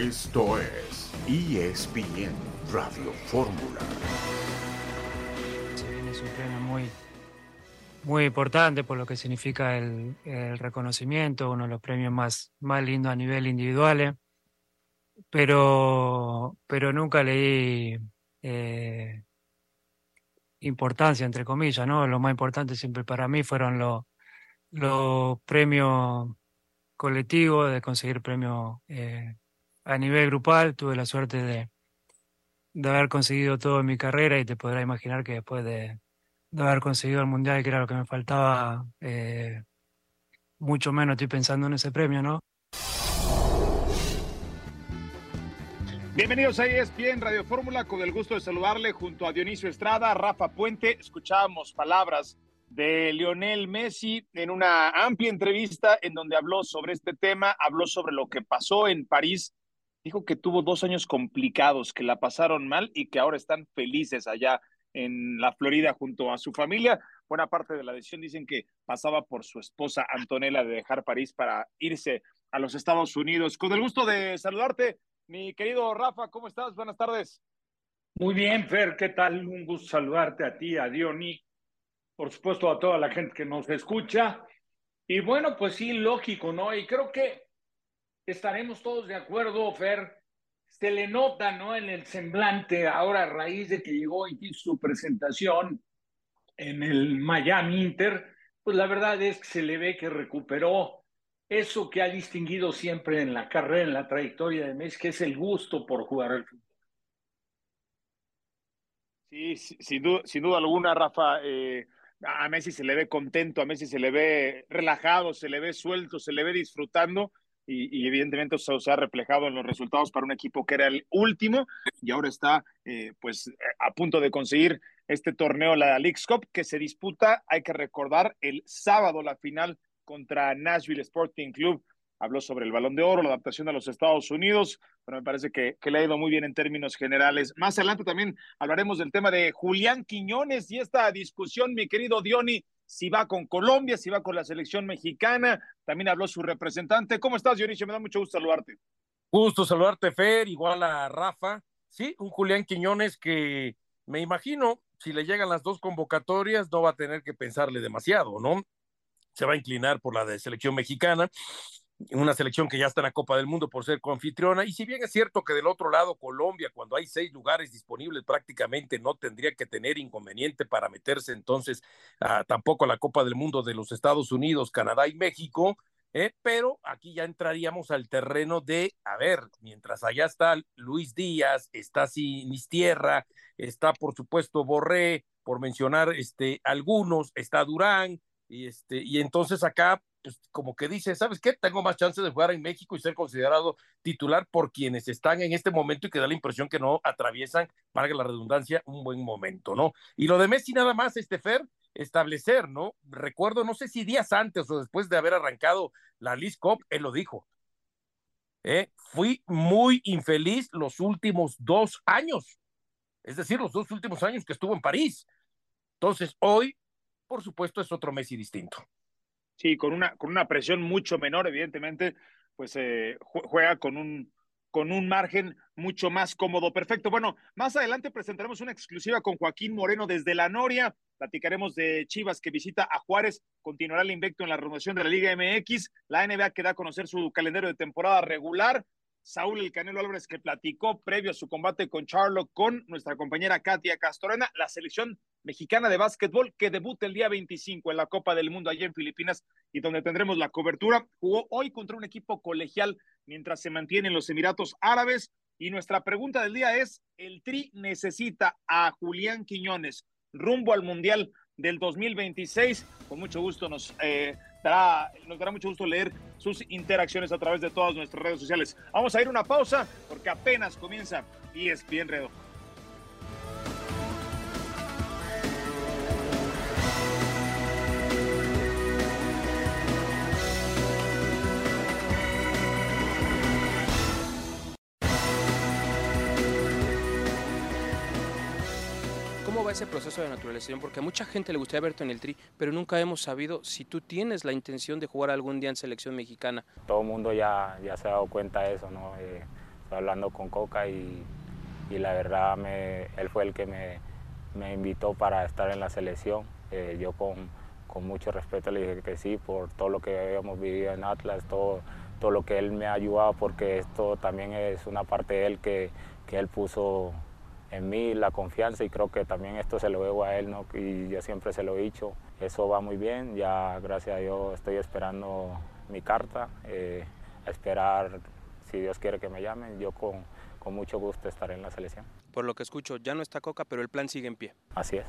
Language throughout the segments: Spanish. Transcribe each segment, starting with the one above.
Esto es ESPN Radio Fórmula. Es un premio muy, muy importante por lo que significa el, reconocimiento, uno de los premios más, más lindos a nivel individual, eh. pero, pero nunca leí eh, importancia, entre comillas, ¿no? Lo más importante siempre para mí fueron los, los premios colectivos, de conseguir premios eh, a nivel grupal. Tuve la suerte de, de haber conseguido todo en mi carrera y te podrás imaginar que después de, de haber conseguido el mundial, que era lo que me faltaba, eh, mucho menos estoy pensando en ese premio, ¿no? Bienvenidos a ESPN Radio Fórmula, con el gusto de saludarle junto a Dionisio Estrada, Rafa Puente. Escuchábamos palabras de Lionel Messi en una amplia entrevista en donde habló sobre este tema, habló sobre lo que pasó en París, dijo que tuvo dos años complicados, que la pasaron mal y que ahora están felices allá en la Florida junto a su familia. Buena parte de la decisión dicen que pasaba por su esposa Antonella de dejar París para irse a los Estados Unidos. Con el gusto de saludarte, mi querido Rafa, ¿cómo estás? Buenas tardes. Muy bien, Fer, ¿qué tal? Un gusto saludarte a ti, a Diony, por supuesto a toda la gente que nos escucha. Y bueno, pues sí, lógico, ¿no? Y creo que estaremos todos de acuerdo, Fer. Se le nota, ¿no? En el semblante, ahora a raíz de que llegó y hizo su presentación en el Miami Inter, pues la verdad es que se le ve que recuperó eso que ha distinguido siempre en la carrera, en la trayectoria de Messi, que es el gusto por jugar al fútbol. Sí, sin duda, alguna, Rafa. Eh, a Messi se le ve contento, a Messi se le ve relajado, se le ve suelto, se le ve disfrutando. Y, evidentemente eso se ha reflejado en los resultados para un equipo que era el último y ahora está eh, pues a punto de conseguir este torneo, la League's Cup, que se disputa, hay que recordar, el sábado la final contra Nashville Sporting Club. Habló sobre el balón de oro, la adaptación a los Estados Unidos, pero me parece que, que, le ha ido muy bien en términos generales. Más adelante también hablaremos del tema de Julián Quiñones y esta discusión, mi querido Diony, si va con Colombia, si va con la selección mexicana. También habló su representante. ¿Cómo estás, Dionisio? Me da mucho gusto saludarte. Gusto saludarte, Fer, igual a Rafa. Sí, un Julián Quiñones que me imagino, si le llegan las dos convocatorias, no va a tener que pensarle demasiado, ¿no? se va a inclinar por la de selección mexicana, una selección que ya está en la Copa del Mundo por ser coanfitriona. Y si bien es cierto que del otro lado, Colombia, cuando hay seis lugares disponibles, prácticamente no tendría que tener inconveniente para meterse entonces a, tampoco a la Copa del Mundo de los Estados Unidos, Canadá y México. ¿eh? pero aquí ya entraríamos al terreno de, a ver, mientras allá está Luis Díaz, está Sinistierra, está por supuesto Borré, por mencionar este, algunos, está Durán, y, este, y entonces acá, pues como que dice, ¿sabes qué? Tengo más chance de jugar en México y ser considerado titular por quienes están en este momento y que da la impresión que no atraviesan, para la redundancia, un buen momento, ¿no? Y lo de Messi nada más, este Fer, establecer, ¿no? Recuerdo, no sé si días antes o después de haber arrancado la Liz Cup, él lo dijo. ¿eh? Fui muy infeliz los últimos dos años, es decir, los dos últimos años que estuvo en París. Entonces, hoy por supuesto, es otro Messi distinto. Sí, con una, con una presión mucho menor, evidentemente, pues eh, juega con un, con un margen mucho más cómodo. Perfecto. Bueno, más adelante presentaremos una exclusiva con Joaquín Moreno desde la Noria. Platicaremos de Chivas que visita a Juárez. Continuará el invicto en la renovación de la Liga MX. La NBA que da a conocer su calendario de temporada regular. Saúl El Canelo Álvarez que platicó previo a su combate con Charlo con nuestra compañera Katia Castorena, la selección mexicana de básquetbol que debuta el día 25 en la Copa del Mundo allá en Filipinas y donde tendremos la cobertura. Jugó hoy contra un equipo colegial mientras se mantiene en los Emiratos Árabes y nuestra pregunta del día es, ¿el Tri necesita a Julián Quiñones rumbo al Mundial del 2026? Con mucho gusto nos... Eh, dará, nos dará mucho gusto leer sus interacciones a través de todas nuestras redes sociales. Vamos a ir una pausa porque apenas comienza y es bien redo. Ese proceso de naturalización? Porque a mucha gente le gustaría verte en el tri, pero nunca hemos sabido si tú tienes la intención de jugar algún día en selección mexicana. Todo el mundo ya, ya se ha dado cuenta de eso, ¿no? Eh, hablando con Coca y, y la verdad me, él fue el que me, me, invitó para estar en la selección. Eh, yo con, con, mucho respeto le dije que sí por todo lo que habíamos vivido en Atlas, todo, todo lo que él me ha ayudado, porque esto también es una parte de él que, que él puso en mí la confianza y creo que también esto se lo debo a él ¿no? y yo siempre se lo he dicho. Eso va muy bien, ya gracias a Dios estoy esperando mi carta, eh, a esperar si Dios quiere que me llamen, yo con, con mucho gusto estaré en la selección. Por lo que escucho, ya no está Coca, pero el plan sigue en pie. Así es.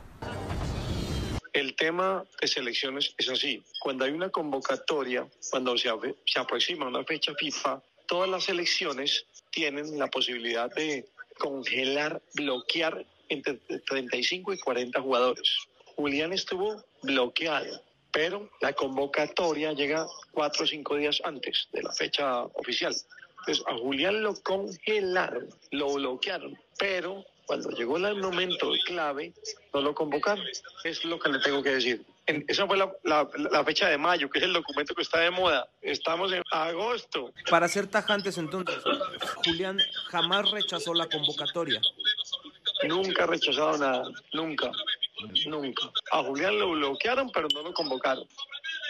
El tema de selecciones es así. Cuando hay una convocatoria, cuando se, se aproxima una fecha FIFA, todas las selecciones tienen la posibilidad de congelar, bloquear entre 35 y 40 jugadores. Julián estuvo bloqueado, pero la convocatoria llega cuatro o cinco días antes de la fecha oficial. Entonces a Julián lo congelaron, lo bloquearon, pero cuando llegó el momento clave, no lo convocaron. Es lo que le tengo que decir. En, esa fue la, la, la, fecha de mayo, que es el documento que está de moda. Estamos en agosto. Para ser tajantes entonces, Julián jamás rechazó la convocatoria. Nunca ha rechazado nada, nunca, nunca. A Julián lo bloquearon, pero no lo convocaron.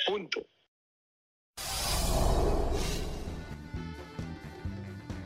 Punto.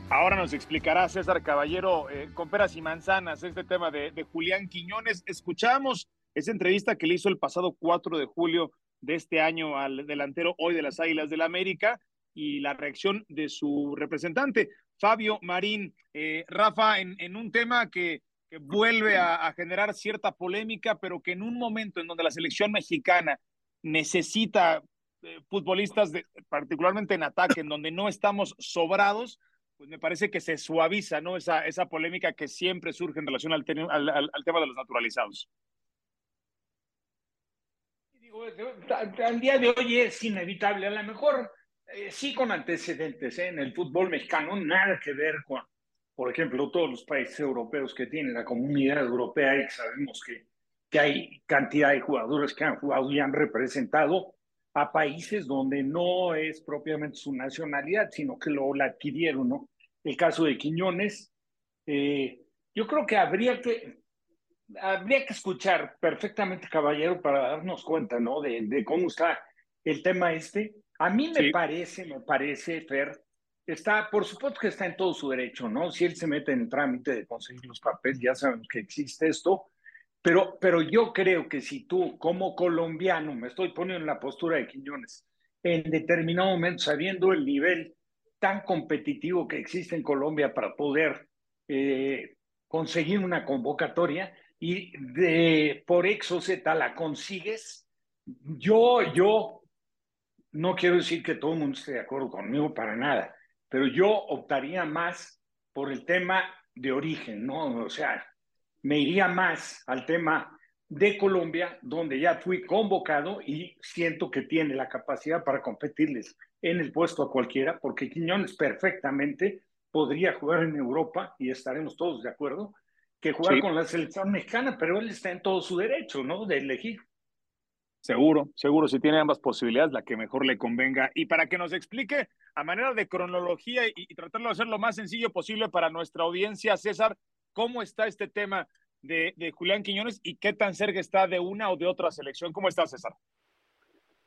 Ahora nos explicará César Caballero eh, con peras y manzanas este tema de, de, Julián Quiñones. Escuchamos esa entrevista que le hizo el pasado 4 de julio de este año al delantero hoy de las Águilas del la América y la reacción de su representante, Fabio Marín. Eh, Rafa, en, un tema que, vuelve a, a generar cierta polémica, pero que en un momento en donde la selección mexicana necesita eh, futbolistas, de, particularmente en ataque, en donde no estamos sobrados, pues me parece que se suaviza, ¿no? Esa, esa polémica que siempre surge en relación al, al, al, al tema de los naturalizados. Al día de hoy es inevitable, a lo mejor eh, sí con antecedentes ¿eh? en el fútbol mexicano, nada que ver con, por ejemplo, todos los países europeos que tienen la comunidad europea y sabemos que, que hay cantidad de jugadores que han jugado y han representado a países donde no es propiamente su nacionalidad, sino que lo la adquirieron, ¿no? El caso de Quiñones, eh, yo creo que habría que habría que escuchar perfectamente, caballero, para darnos cuenta, ¿no? De, de cómo está el tema este. A mí me sí. parece, me parece, Fer, está, por supuesto que está en todo su derecho, ¿no? Si él se mete en el trámite de conseguir los papeles, ya sabemos que existe esto, pero, pero yo creo que si tú, como colombiano, me estoy poniendo en la postura de Quiñones, en determinado momento, sabiendo el nivel tan competitivo que existe en Colombia para poder eh, conseguir una convocatoria y de, por Exo Z la consigues, yo, yo, no quiero decir que todo el mundo esté de acuerdo conmigo para nada, pero yo optaría más por el tema de origen, ¿no? O sea, me iría más al tema de Colombia, donde ya fui convocado y siento que tiene la capacidad para competirles en el puesto a cualquiera, porque Quiñones perfectamente podría jugar en Europa, y estaremos todos de acuerdo, que jugar sí. con la selección mexicana, pero él está en todo su derecho, ¿no? De elegir. Seguro, seguro, si tiene ambas posibilidades, la que mejor le convenga. Y para que nos explique a manera de cronología y, y tratarlo de hacer lo más sencillo posible para nuestra audiencia, César, ¿cómo está este tema de, de, Julián Quiñones y qué tan cerca está de una o de otra selección? ¿Cómo estás, César?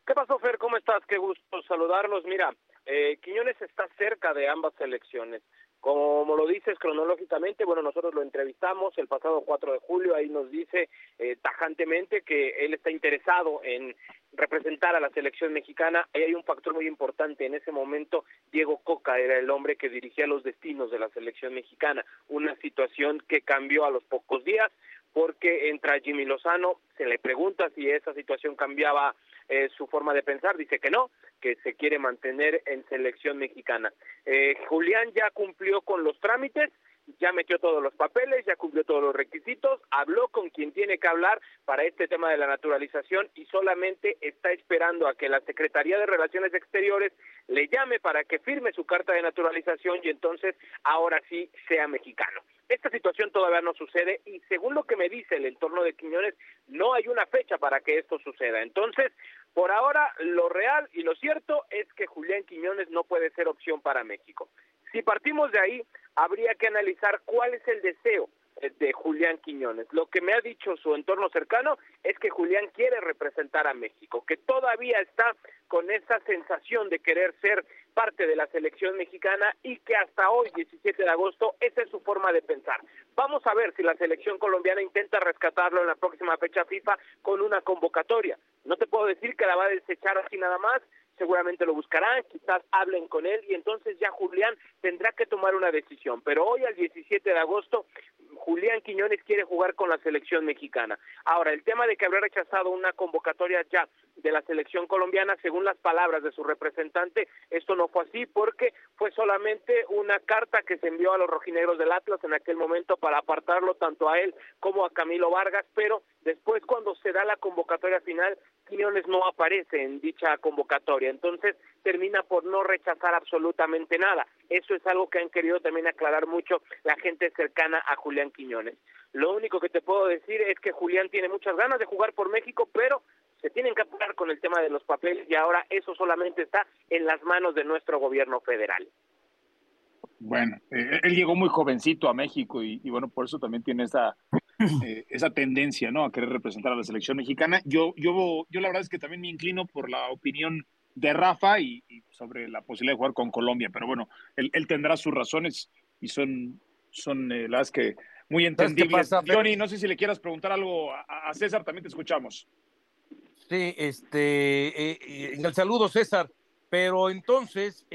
¿Qué pasó, Fer? ¿Cómo estás? Qué gusto saludarlos. Mira, eh, Quiñones está cerca de ambas selecciones. Como lo dices cronológicamente, bueno, nosotros lo entrevistamos el pasado 4 de julio, ahí nos dice eh, tajantemente que él está interesado en representar a la selección mexicana. Ahí hay un factor muy importante. En ese momento, Diego Coca era el hombre que dirigía los destinos de la selección mexicana. Una situación que cambió a los pocos días porque entra Jimmy Lozano, se le pregunta si esa situación cambiaba eh, su forma de pensar, dice que no, que se quiere mantener en selección mexicana. Eh, Julián ya cumplió con los trámites, ya metió todos los papeles, ya cumplió todos los requisitos, habló con quien tiene que hablar para este tema de la naturalización y solamente está esperando a que la Secretaría de Relaciones Exteriores le llame para que firme su carta de naturalización y entonces ahora sí sea mexicano. Esta situación todavía no sucede y según lo que me dice el entorno de Quiñones, no hay una fecha para que esto suceda. Entonces, por ahora, lo real y lo cierto es que Julián Quiñones no puede ser opción para México. Si partimos de ahí, habría que analizar cuál es el deseo de Julián Quiñones. Lo que me ha dicho su entorno cercano es que Julián quiere representar a México, que todavía está con esa sensación de querer ser parte de la selección mexicana y que hasta hoy, 17 de agosto, esa es su forma de pensar. Vamos a ver si la selección colombiana intenta rescatarlo en la próxima fecha FIFA con una convocatoria. No te puedo decir que la va a desechar así nada más, seguramente lo buscarán, quizás hablen con él y entonces ya Julián tendrá que tomar una decisión. Pero hoy, al 17 de agosto, Julián Quiñones quiere jugar con la selección mexicana. Ahora, el tema de que habrá rechazado una convocatoria ya de la selección colombiana, según las palabras de su representante, esto no fue así porque fue solamente una carta que se envió a los rojinegros del Atlas en aquel momento para apartarlo tanto a él como a Camilo Vargas, pero después cuando se da la convocatoria final, Quiñones no aparece en dicha convocatoria, entonces termina por no rechazar absolutamente nada. Eso es algo que han querido también aclarar mucho la gente cercana a Julián Quiñones. Lo único que te puedo decir es que Julián tiene muchas ganas de jugar por México, pero se tienen que apurar con el tema de los papeles y ahora eso solamente está en las manos de nuestro gobierno federal. Bueno, eh, él llegó muy jovencito a México y, bueno, por eso también tiene esa, eh, esa tendencia, ¿no? A querer representar a la selección mexicana. Yo, yo, yo la verdad es que también me inclino por la opinión de Rafa y, sobre la posibilidad de jugar con Colombia, pero bueno, él, tendrá sus razones y son, son eh, las que muy entendibles. Johnny, no sé si le quieras preguntar algo a, César, también te escuchamos. Sí, este, en el saludo César, pero entonces,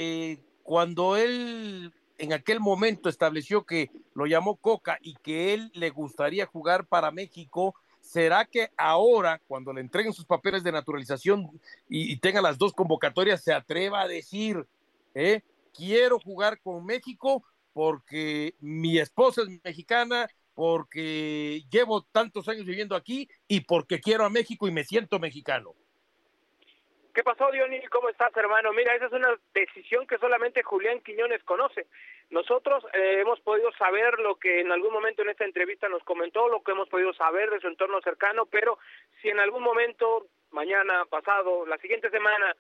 cuando él en aquel momento estableció que lo llamó Coca y que él le gustaría jugar para México, ¿será que ahora, cuando le entreguen sus papeles de naturalización y, tenga las dos convocatorias, se atreva a decir, eh, quiero jugar con México porque mi esposa es mexicana, porque llevo tantos años viviendo aquí y porque quiero a México y me siento mexicano? ¿Qué pasó, Dionis? ¿Cómo estás, hermano? Mira, esa es una decisión que solamente Julián Quiñones conoce. Nosotros eh, hemos podido saber lo que en algún momento en esta entrevista nos comentó, lo que hemos podido saber de su entorno cercano, pero si en algún momento, mañana, pasado, la siguiente semana,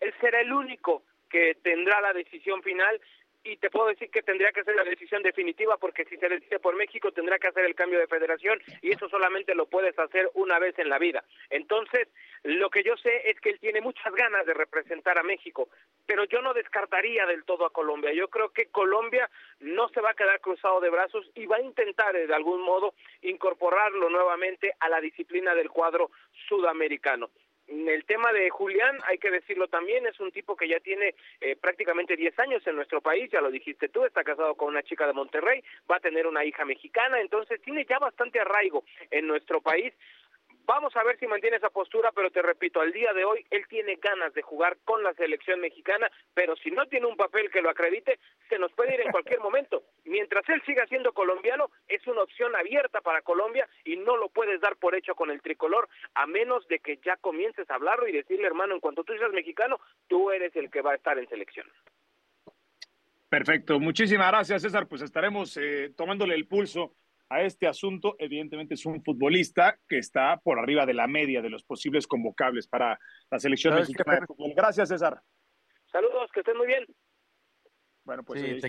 él será el único que tendrá la decisión final, y te puedo decir que tendría que ser la decisión definitiva porque si se decide por México tendrá que hacer el cambio de federación y eso solamente lo puedes hacer una vez en la vida. Entonces, lo que yo sé es que él tiene muchas ganas de representar a México, pero yo no descartaría del todo a Colombia. Yo creo que Colombia no se va a quedar cruzado de brazos y va a intentar de algún modo incorporarlo nuevamente a la disciplina del cuadro sudamericano el tema de Julián, hay que decirlo también, es un tipo que ya tiene eh, prácticamente 10 años en nuestro país, ya lo dijiste tú, está casado con una chica de Monterrey, va a tener una hija mexicana, entonces tiene ya bastante arraigo en nuestro país. Vamos a ver si mantiene esa postura, pero te repito, al día de hoy él tiene ganas de jugar con la selección mexicana, pero si no tiene un papel que lo acredite, se nos puede ir en cualquier momento. Mientras él siga siendo colombiano, es una opción abierta para Colombia y no lo puedes dar por hecho con el tricolor, a menos de que ya comiences a hablarlo y decirle, hermano, en cuanto tú seas mexicano, tú eres el que va a estar en selección. Perfecto, muchísimas gracias César, pues estaremos eh, tomándole el pulso a este asunto. Evidentemente es un futbolista que está por arriba de la media de los posibles convocables para la selección mexicana de fútbol. Gracias, César. Saludos, que estén muy bien. Bueno, pues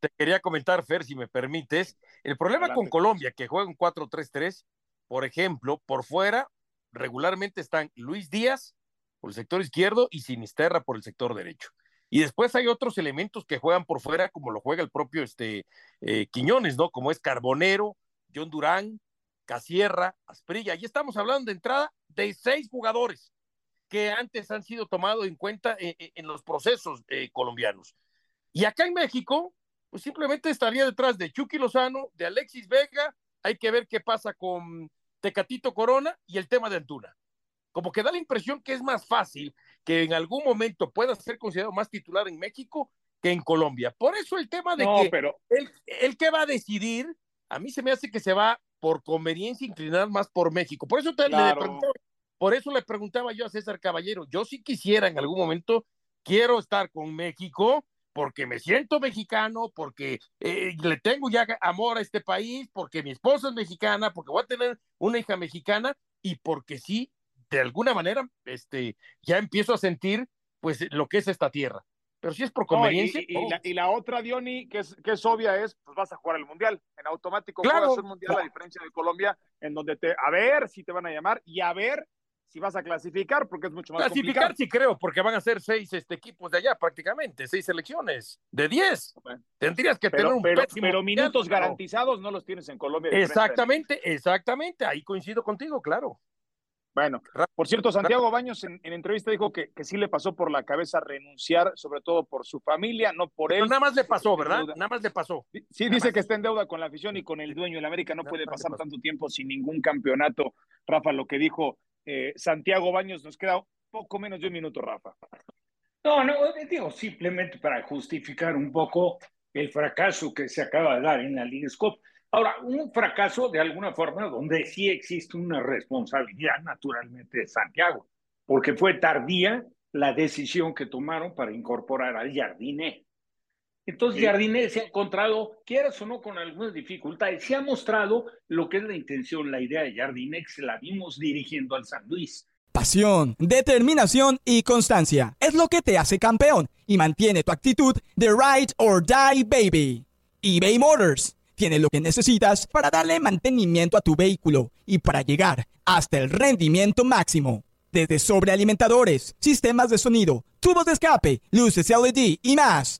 te, quería comentar, Fer, si me permites. El problema con Colombia, que juega un 4-3-3, por ejemplo, por fuera regularmente están Luis Díaz por el sector izquierdo y Sinisterra por el sector derecho. Y después hay otros elementos que juegan por fuera, como lo juega el propio este, eh, Quiñones, ¿no? Como es Carbonero, John Durán, Casierra, Asprilla. Y estamos hablando de entrada de seis jugadores que antes han sido tomados en cuenta eh, eh, en, los procesos colombianos. Y acá en México, pues simplemente estaría detrás de Chucky Lozano, de Alexis Vega. Hay que ver qué pasa con Tecatito Corona y el tema de Antuna. Como que da la impresión que es más fácil que en algún momento pueda ser considerado más titular en México que en Colombia. Por eso el tema de que pero... él, que va a decidir, a mí se me hace que se va por conveniencia inclinar más por México. Por eso, te, le preguntaba, por eso le preguntaba yo a César Caballero, yo sí quisiera en algún momento, quiero estar con México porque me siento mexicano, porque eh, le tengo ya amor a este país, porque mi esposa es mexicana, porque voy a tener una hija mexicana y porque sí de alguna manera, este, ya empiezo a sentir, pues, lo que es esta tierra. Pero si es por No, y- conveniencia. y, y no. la, y la otra, Diony, que es, que es obvia, es pues vas a jugar el Mundial. En automático Claro, juegas el Mundial, a diferencia de Colombia, en donde te, a ver si te van a llamar y a ver si vas a clasificar, porque es mucho más Clasificar complicado. sí creo, porque van a ser seis este, equipos de allá prácticamente, seis selecciones de diez. Bueno. Tendrías que tener un pero, pésimo pero minutos garantizados no los tienes en Colombia. Exactamente, exactamente. Ahí coincido contigo, claro. Bueno, por cierto, Santiago Baños en, en entrevista dijo que, que sí le pasó por la cabeza renunciar, sobre todo por su familia, no por él. Pero nada más le pasó, Está en ¿verdad? Nada más le pasó. Sí, dice que está en deuda con la afición y con el dueño. El América no Nada puede pasar tanto tiempo sin ningún campeonato. Rafa, lo que dijo eh, Santiago Baños, nos queda poco menos de un minuto, Rafa. No, no, eh, digo, simplemente para justificar un poco el fracaso que se acaba de dar en la Liga. Ahora, un fracaso de alguna forma donde sí existe una responsabilidad naturalmente de Santiago, porque fue tardía la decisión que tomaron para incorporar al Jardiné. Entonces, Sí. Jardiné se ha encontrado, quieras o no, con algunas dificultades. Se ha mostrado lo que es la intención, la idea de que se la vimos dirigiendo al San Luis. Pasión, determinación y constancia es lo que te hace campeón y mantiene tu actitud de ride or die baby. eBay Motors tiene lo que necesitas para darle mantenimiento a tu vehículo y para llegar hasta el rendimiento máximo. Desde sobrealimentadores, sistemas de sonido, tubos de escape, luces LED y más.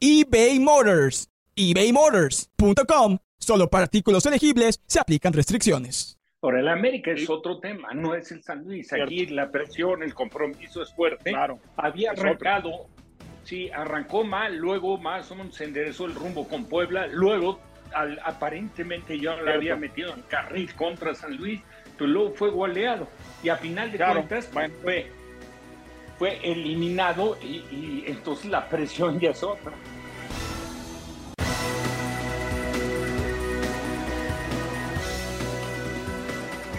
eBay Motors. ebaymotors.com. Solo para artículos elegibles se aplican restricciones. Ahora, el América es otro tema, no es el San Luis. Aquí la presión, el compromiso es fuerte. Claro. Había arrancado, sí, arrancó mal, luego más o menos se enderezó el rumbo con Puebla, luego al- aparentemente ya le había metido en carril contra San Luis, pero luego fue goleado. Y a final de Claro, cuentas bueno. fue, fue eliminado y, entonces la presión ya es otra.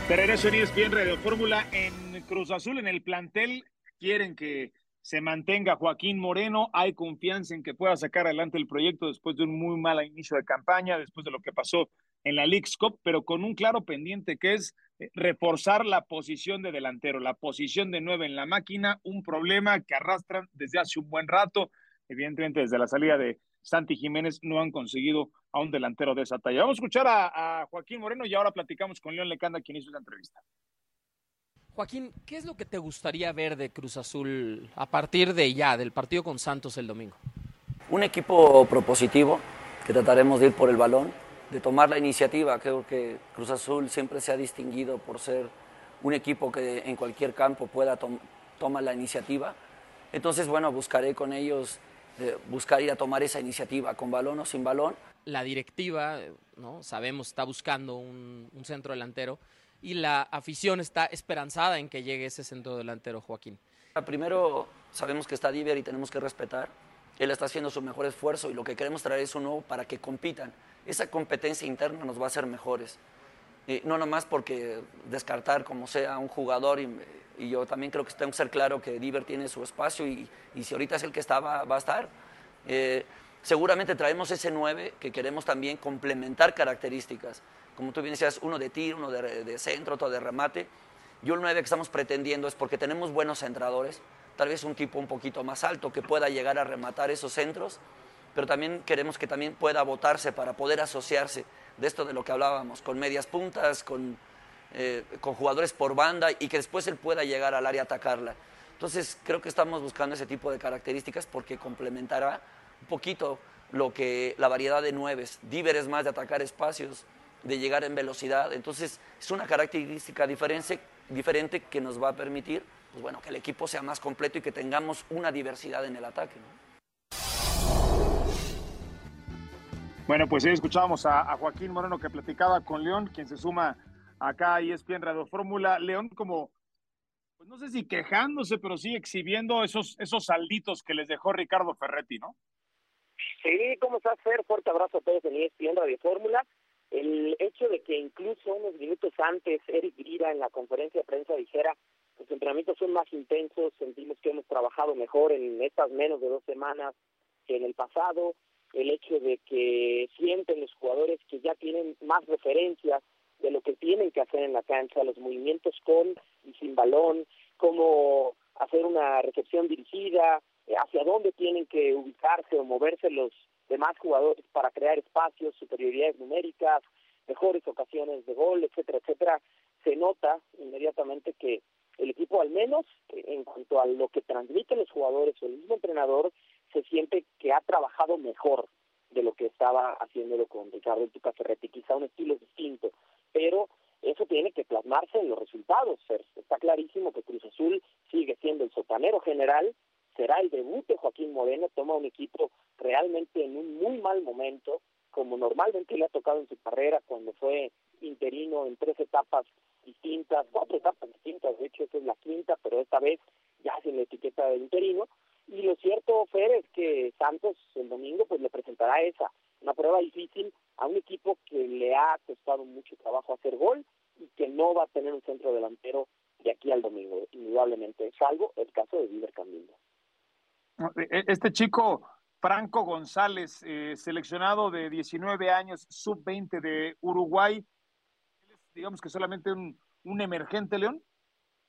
De regreso en ESPN Radio Fórmula en Cruz Azul, en el plantel, quieren que se mantenga Joaquín Moreno. Hay confianza en que pueda sacar adelante el proyecto después de un muy mal inicio de campaña, después de lo que pasó en la League's Cup, pero con un claro pendiente que es reforzar la posición de delantero, la posición de nueve en la máquina, un problema que arrastran desde hace un buen rato. Evidentemente, desde la salida de Santi Jiménez no han conseguido a un delantero de esa talla. Vamos a escuchar a, a Joaquín Moreno y ahora platicamos con León Lecanda, quien hizo la entrevista. Joaquín, ¿qué es lo que te gustaría ver de Cruz Azul a partir de ya, del partido con Santos el domingo? Un equipo propositivo, que trataremos de ir por el balón, de tomar la iniciativa. Creo que Cruz Azul siempre se ha distinguido por ser un equipo que en cualquier campo pueda tom tomar la iniciativa. Entonces, bueno, buscaré con ellos eh, buscar ir a tomar esa iniciativa, con balón o sin balón. La directiva, ¿no? Sabemos, está buscando un, un centro delantero y la afición está esperanzada en que llegue ese centro delantero, Joaquín. Primero, sabemos que está Diver y tenemos que respetar. Él está haciendo su mejor esfuerzo y lo que queremos traer es un nuevo para que compitan. Esa competencia interna nos va a hacer mejores. Eh, no nomás porque descartar como sea un jugador y, y yo también creo que tengo que ser claro que Diver tiene su espacio y, y si ahorita es el que está, va, va a estar. Eh, seguramente traemos ese 9 que queremos también complementar características. Como tú bien decías, uno de tiro, uno de, de centro, otro de remate. Yo el 9 que estamos pretendiendo es porque tenemos buenos centradores, tal vez un tipo un poquito más alto que pueda llegar a rematar esos centros, pero también queremos que también pueda votarse para poder asociarse de esto de lo que hablábamos, con medias puntas, con, eh, con jugadores por banda y que después él pueda llegar al área a atacarla. Entonces creo que estamos buscando ese tipo de características porque complementará un poquito lo que la variedad de nueves. Diver es más de atacar espacios, de llegar en velocidad. Entonces es una característica diferente, diferente que nos va a permitir pues bueno, que el equipo sea más completo y que tengamos una diversidad en el ataque. ¿no? Bueno, pues ahí escuchábamos a, a, Joaquín Moreno que platicaba con León, quien se suma acá a ESPN Radio Fórmula. León, como pues no sé si quejándose, pero sí exhibiendo esos, esos salditos que les dejó Ricardo Ferretti, ¿no? Sí, ¿cómo estás, Fer? Fuerte abrazo a todos en ESPN Radio Fórmula. El hecho de que incluso unos minutos antes Eric Grira en la conferencia de prensa dijera los entrenamientos son más intensos, sentimos que hemos trabajado mejor en estas menos de dos semanas que en el pasado, el hecho de que sienten los jugadores que ya tienen más referencias de lo que tienen que hacer en la cancha, los movimientos con y sin balón, cómo hacer una recepción dirigida, eh, hacia dónde tienen que ubicarse o moverse los demás jugadores para crear espacios, superioridades numéricas, mejores ocasiones de gol, etcétera, etcétera, se nota inmediatamente que el equipo, al menos en cuanto a lo que transmiten los jugadores o el mismo entrenador, se siente que ha trabajado mejor de lo que estaba haciéndolo con Ricardo Tuca Ferretti, quizá un estilo distinto, pero eso tiene que plasmarse en los resultados. Está clarísimo que Cruz Azul sigue siendo el sotanero general, será el debut de Joaquín Moreno, toma un equipo realmente en un muy mal momento, como normalmente le ha tocado en su carrera cuando fue interino en tres etapas distintas, cuatro etapas distintas, de hecho esta es la quinta, pero esta vez ya sin la etiqueta de interino. Y lo cierto, Fer, es que Santos el domingo pues le presentará esa, una prueba difícil a un equipo que le ha costado mucho trabajo hacer gol y que no va a tener un centro delantero de aquí al domingo, indudablemente, salvo el caso de Diver Camilo. E, este chico, Franco González, eh, seleccionado de 19 años, sub-20 de Uruguay, digamos que solamente un, emergente, León.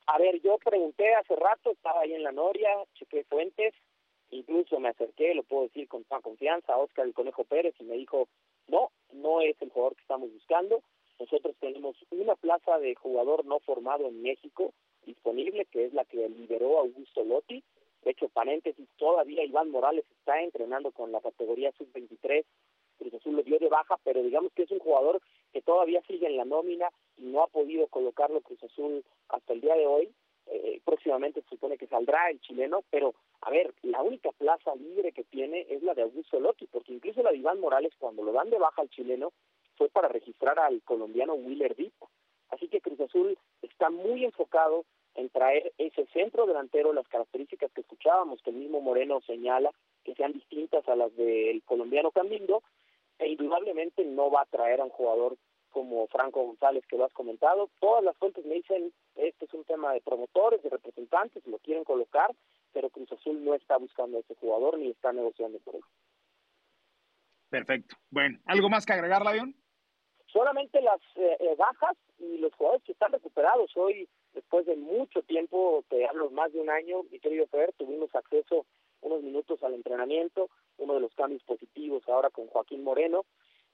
A ver, yo pregunté hace rato, estaba ahí en la Noria, chequé fuentes, incluso me acerqué, lo puedo decir con toda confianza, a Oscar el Conejo Pérez y me dijo, no, no es el jugador que estamos buscando. Nosotros tenemos una plaza de jugador no formado en México disponible, que es la que liberó Augusto Lotti. De hecho, paréntesis, todavía Iván Morales está entrenando con la categoría sub-23. Cruz Azul lo dio de baja, pero digamos que es un jugador que todavía sigue en la nómina y no ha podido colocarlo Cruz Azul hasta el día de hoy. Eh, próximamente se supone que saldrá el chileno, pero a ver, la única plaza libre que tiene es la de Augusto Lotti, porque incluso la de Iván Morales, cuando lo dan de baja al chileno, fue para registrar al colombiano Willer Deep. Así que Cruz Azul está muy enfocado en traer ese centro delantero, las características que escuchábamos, que el mismo Moreno señala, que sean distintas a las del colombiano Camilo, e indudablemente no va a traer a un jugador como Franco González, que lo has comentado. Todas las fuentes me dicen, este es un tema de promotores, de representantes, lo quieren colocar, pero Cruz Azul no está buscando a ese jugador ni está negociando por él. Perfecto. Bueno, ¿algo más que agregar, Lavión? Solamente las eh, eh, bajas y los jugadores que están recuperados. Hoy, después de mucho tiempo, te hablo más de un año, mi querido Fer, tuvimos acceso unos minutos al entrenamiento, uno de los cambios positivos ahora con Joaquín Moreno,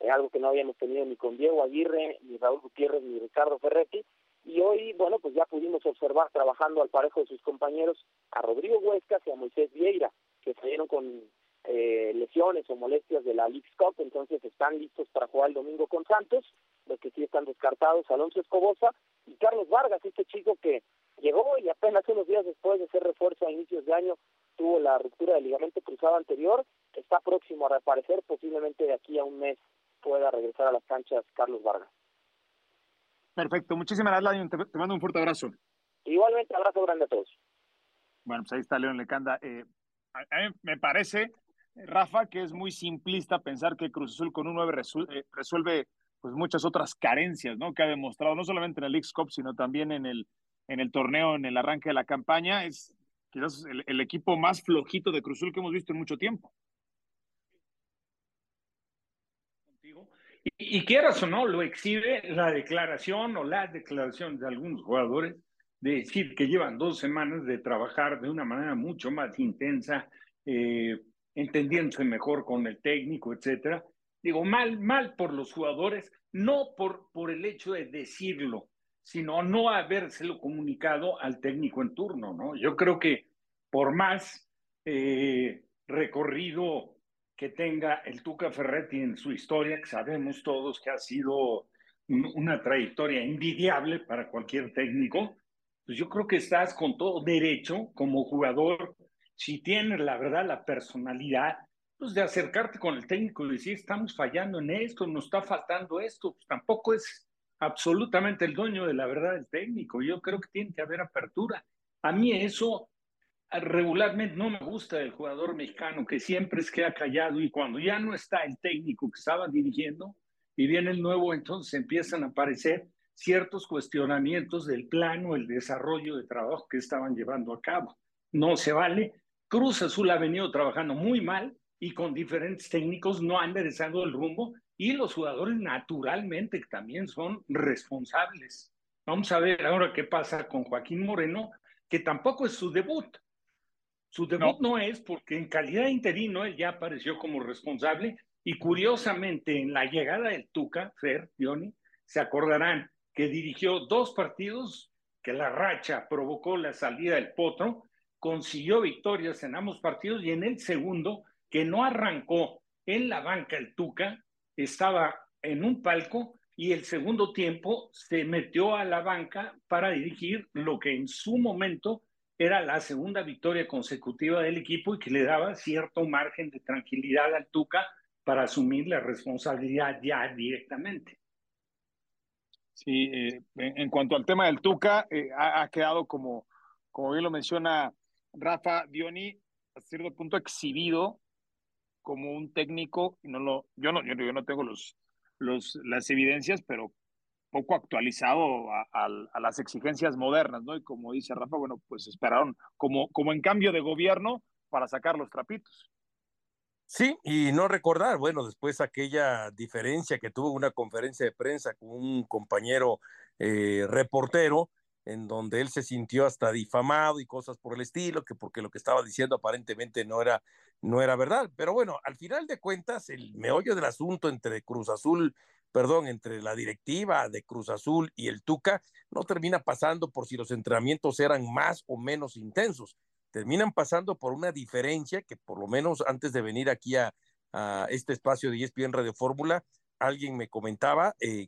eh, algo que no habíamos tenido ni con Diego Aguirre, ni Raúl Gutiérrez, ni Ricardo Ferretti, y hoy, bueno, pues ya pudimos observar trabajando al parejo de sus compañeros a Rodrigo Huescas y a Moisés Vieira, que salieron con eh, lesiones o molestias de la League Cup, entonces están listos para jugar el domingo con Santos, los que sí están descartados, Alonso Escobosa y Carlos Vargas, este chico que llegó y apenas unos días después de ser refuerzo a inicios de año tuvo la ruptura del ligamento cruzado anterior, está próximo a reaparecer, posiblemente de aquí a un mes pueda regresar a las canchas Carlos Vargas. Perfecto, muchísimas gracias, te, te mando un fuerte abrazo. Igualmente, abrazo grande a todos. Bueno, pues ahí está León Lecanda. Eh, a, mí me parece, Rafa, que es muy simplista pensar que Cruz Azul con un 9 eh, resuelve pues muchas otras carencias, ¿no? Que ha demostrado no solamente en el X Cup, sino también en el en el torneo, en el arranque de la campaña. Es quizás el, equipo más flojito de Cruz Azul que hemos visto en mucho tiempo. Y, y, quieras o no, lo exhibe la declaración o la declaración de algunos jugadores de decir que llevan dos semanas de trabajar de una manera mucho más intensa, eh, entendiéndose mejor con el técnico, etcétera. Digo, mal, mal por los jugadores, no por, por el hecho de decirlo, sino no habérselo comunicado al técnico en turno, ¿no? Yo creo que por más eh, recorrido que tenga el Tuca Ferretti en su historia, que sabemos todos que ha sido una trayectoria envidiable para cualquier técnico, pues yo creo que estás con todo derecho como jugador, si tienes la verdad, la personalidad, pues de acercarte con el técnico y decir, estamos fallando en esto, nos está faltando esto, pues tampoco es absolutamente el dueño de la verdad el técnico, yo creo que tiene que haber apertura A mí eso regularmente no me gusta del jugador mexicano, que siempre es que ha callado y cuando ya no está el técnico que estaba dirigiendo y viene el nuevo, entonces empiezan a aparecer ciertos cuestionamientos del plano, el desarrollo de trabajo que estaban llevando a cabo. No se vale. Cruz Azul ha venido trabajando muy mal y con diferentes técnicos no han enderezado el rumbo y los jugadores naturalmente también son responsables. Vamos a ver ahora qué pasa con Joaquín Moreno, que tampoco es su debut. Su debut no, es porque en calidad de interino él ya apareció como responsable y curiosamente en la llegada del Tuca, Fer, Johnny, se acordarán que dirigió dos partidos que la racha provocó la salida del Potro, consiguió victorias en ambos partidos y en el segundo, que no arrancó en la banca el Tuca, estaba en un palco y el segundo tiempo se metió a la banca para dirigir lo que en su momento era la segunda victoria consecutiva del equipo y que le daba cierto margen de tranquilidad al Tuca para asumir la responsabilidad ya directamente. Sí, eh, en, cuanto al tema del Tuca, eh, ha, quedado como, como bien lo menciona Rafa Dioni, a cierto punto exhibido como un técnico, no lo, yo no, yo, no tengo los, los, las evidencias, pero poco actualizado a, a, las exigencias modernas, ¿no? Y como dice Rafa, bueno, pues esperaron como, como en cambio de gobierno para sacar los trapitos. Sí, y no recordar, bueno, después aquella diferencia que tuvo una conferencia de prensa con un compañero eh, reportero, en donde él se sintió hasta difamado y cosas por el estilo, que porque lo que estaba diciendo aparentemente no era, no era verdad. Pero bueno, al final de cuentas, el meollo del asunto entre Cruz Azul, perdón, entre la directiva de Cruz Azul y el Tuca, no termina pasando por si los entrenamientos eran más o menos intensos. Terminan pasando por una diferencia que por lo menos antes de venir aquí a, este espacio de ESPN Radio Fórmula, alguien me comentaba eh,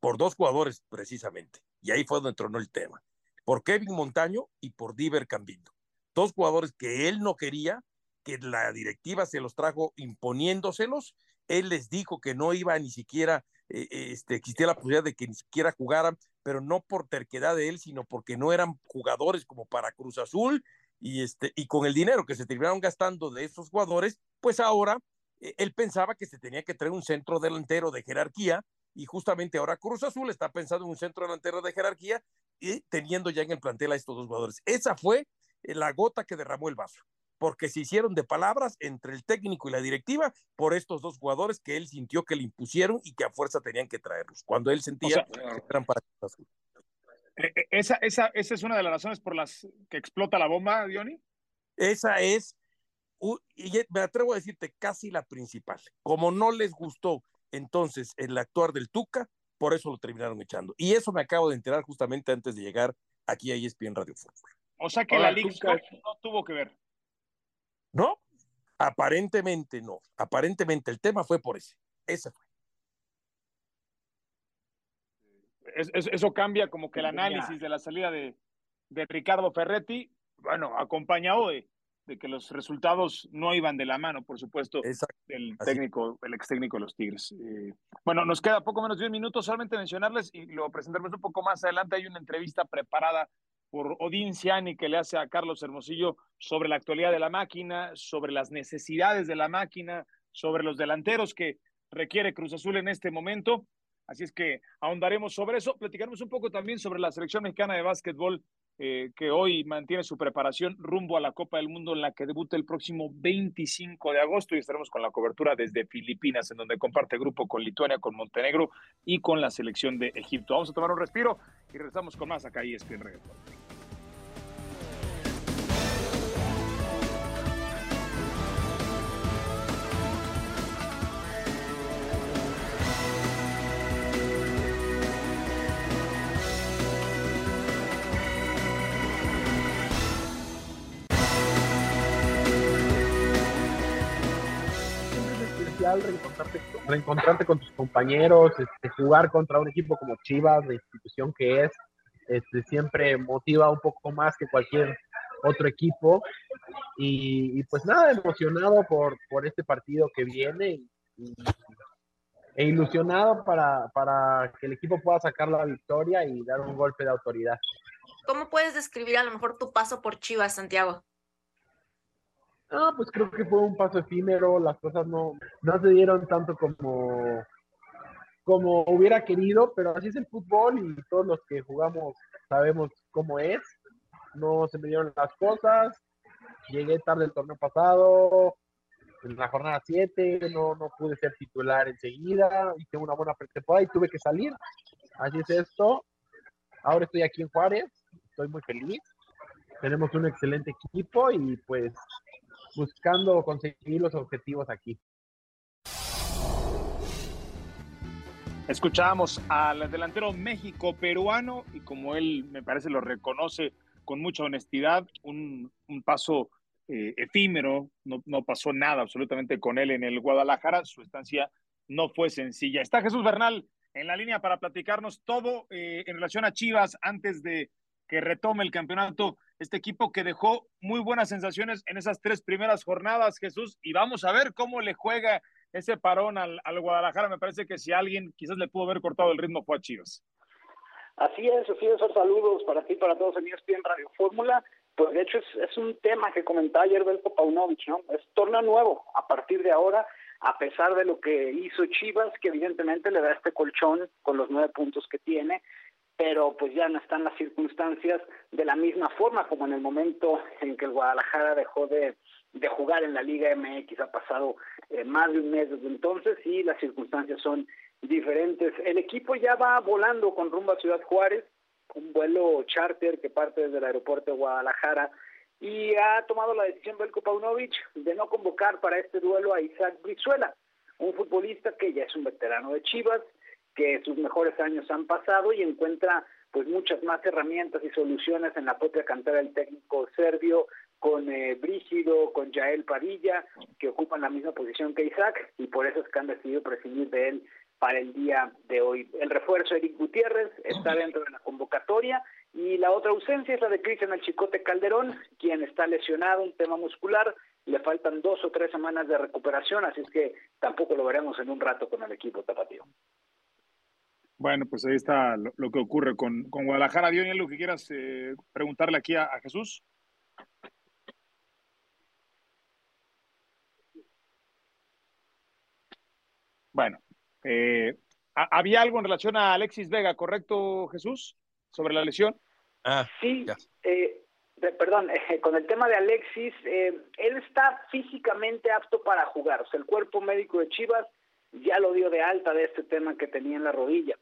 por dos jugadores precisamente y ahí fue donde tronó el tema. Por Kevin Montaño y por Diver Cambindo. Dos jugadores que él no quería, que la directiva se los trajo imponiéndoselos. Él les dijo que no iba ni siquiera, eh, este, existía la posibilidad de que ni siquiera jugaran, pero no por terquedad de él, sino porque no eran jugadores como para Cruz Azul y, este, y con el dinero que se terminaron gastando de esos jugadores, pues ahora eh, él pensaba que se tenía que traer un centro delantero de jerarquía y justamente ahora Cruz Azul está pensando en un centro delantero de jerarquía y teniendo ya en el plantel a estos dos jugadores. Esa fue eh, la gota que derramó el vaso, porque se hicieron de palabras entre el técnico y la directiva por estos dos jugadores que él sintió que le impusieron y que a fuerza tenían que traerlos, cuando él sentía que eran para Cruz Azul. Eh, eh, esa, esa, esa es una de las razones por las que explota la bomba, Diony. Esa es, y me atrevo a decirte, casi la principal. Como no les gustó entonces el actuar del Tuca, por eso lo terminaron echando. Y eso me acabo de enterar justamente antes de llegar aquí a ESPN Radio Fútbol. O sea que la Liga no tuvo que ver. No, aparentemente no. Aparentemente el tema fue por ese. Ese fue. eso cambia como que el análisis de la salida de, de Ricardo Ferretti, bueno, acompañado de, de que los resultados no iban de la mano, por supuesto, del técnico, el ex técnico de los Tigres. Eh, bueno, nos queda poco menos de 10 minutos, solamente mencionarles y lo presentaremos un poco más adelante. Hay una entrevista preparada por Odín Ciani que le hace a Carlos Hermosillo sobre la actualidad de la máquina, sobre las necesidades de la máquina, sobre los delanteros que requiere Cruz Azul en este momento. Así es que ahondaremos sobre eso. Platicaremos un poco también sobre la selección mexicana de básquetbol eh, que hoy mantiene su preparación rumbo a la Copa del Mundo en la que debuta el próximo 25 de agosto y estaremos con la cobertura desde Filipinas, en donde comparte grupo con Lituania, con Montenegro y con la selección de Egipto. Vamos a tomar un respiro y regresamos con más acá y en Reencontrarte, con tus compañeros, este, jugar contra un equipo como Chivas, la institución que es, este, siempre motiva un poco más que cualquier otro equipo. Y, pues nada, emocionado por, por este partido que viene e ilusionado para, para que el equipo pueda sacar la victoria y dar un golpe de autoridad. ¿Cómo puedes describir a lo mejor tu paso por Chivas, Santiago? Ah, pues creo que fue un paso efímero, las cosas no, no se dieron tanto como, como hubiera querido, pero así es el fútbol y todos los que jugamos sabemos cómo es. No se me dieron las cosas, llegué tarde el torneo pasado, en la jornada 7, no, no pude ser titular enseguida, hice una buena pretemporada y tuve que salir. Así es esto. Ahora estoy aquí en Juárez, estoy muy feliz. Tenemos un excelente equipo y pues buscando conseguir los objetivos aquí. Escuchábamos al delantero México peruano y como él me parece lo reconoce con mucha honestidad, un, un paso eh, efímero, no, no, pasó nada absolutamente con él en el Guadalajara, su estancia no fue sencilla. Está Jesús Bernal en la línea para platicarnos todo eh, en relación a Chivas antes de que retome el campeonato, este equipo que dejó muy buenas sensaciones en esas tres primeras jornadas, Jesús, y vamos a ver cómo le juega ese parón al, al Guadalajara. Me parece que si alguien quizás le pudo haber cortado el ritmo fue a Chivas. Así es, así es, saludos para ti, para todos en ESPN Radio Fórmula. Pues de hecho es, es un tema que comentaba ayer Belko Paunovic, ¿no? Es torneo nuevo. A partir de ahora, a pesar de lo que hizo Chivas, que evidentemente le da este colchón con los nueve puntos que tiene, pero pues ya no están las circunstancias de la misma forma como en el momento en que el Guadalajara dejó de, de jugar en la Liga MX. Ha pasado eh, más de un mes desde entonces y las circunstancias son diferentes. El equipo ya va volando con rumbo a Ciudad Juárez, un vuelo charter que parte desde el aeropuerto de Guadalajara y ha tomado la decisión Belko Paunovic de no convocar para este duelo a Isaac Brizuela, un futbolista que ya es un veterano de Chivas, que sus mejores años han pasado y encuentra pues muchas más herramientas y soluciones en la propia cantera del técnico serbio con eh, Brígido, con Yael Padilla, que ocupan la misma posición que Isaac y por eso es que han decidido prescindir de él para el día de hoy. El refuerzo Eric Gutiérrez está dentro de la convocatoria y la otra ausencia es la de Cristian El Chicote Calderón, quien está lesionado, un tema muscular, le faltan dos o tres semanas de recuperación, así es que tampoco lo veremos en un rato con el equipo tapatío. Bueno, pues ahí está lo, lo que ocurre con, con Guadalajara. Diony, ¿algo que quieras eh, preguntarle aquí a, a Jesús? Bueno, eh, ¿había algo en relación a Alexis Vega, correcto, Jesús, sobre la lesión? Ah, sí, eh, perdón, eh, con el tema de Alexis, eh, él está físicamente apto para jugar, o sea, el cuerpo médico de Chivas ya lo dio de alta de este tema que tenía en la rodilla.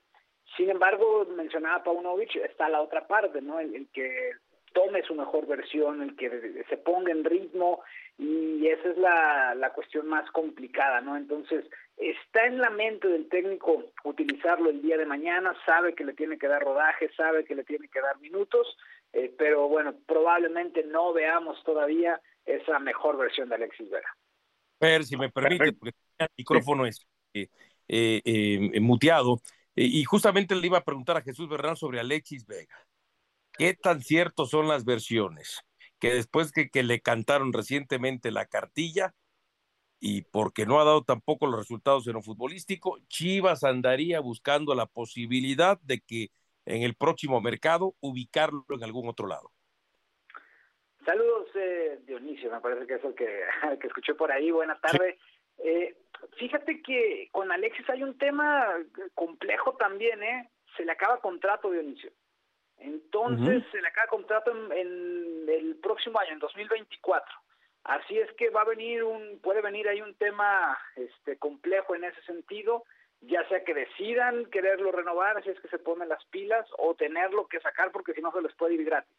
Sin embargo, mencionaba Paunovic, está la otra parte, ¿no? El, el que tome su mejor versión, el que se ponga en ritmo y esa es la, la cuestión más complicada, ¿no? Entonces, está en la mente del técnico utilizarlo el día de mañana, sabe que le tiene que dar rodaje, sabe que le tiene que dar minutos, eh, pero bueno, probablemente no veamos todavía esa mejor versión de Alexis Vera. Pero si me permite, porque el micrófono es eh, eh, eh, muteado, y justamente le iba a preguntar a Jesús Bernal sobre Alexis Vega. ¿Qué tan ciertos son las versiones? Que después que, que le cantaron recientemente la cartilla, y porque no ha dado tampoco los resultados en lo futbolístico, Chivas andaría buscando la posibilidad de que en el próximo mercado ubicarlo en algún otro lado. Saludos, eh, Dionisio, me parece que es el que, el que escuché por ahí. Buena tarde. Sí. Eh, fíjate que con Alexis hay un tema complejo también, ¿eh? Se le acaba contrato, Dionisio. Entonces, uh -huh. se le acaba contrato en, en el próximo año, en 2024. Así es que va a venir un, puede venir ahí un tema este complejo en ese sentido, ya sea que decidan quererlo renovar, si es que se ponen las pilas, o tenerlo que sacar porque si no se les puede ir gratis.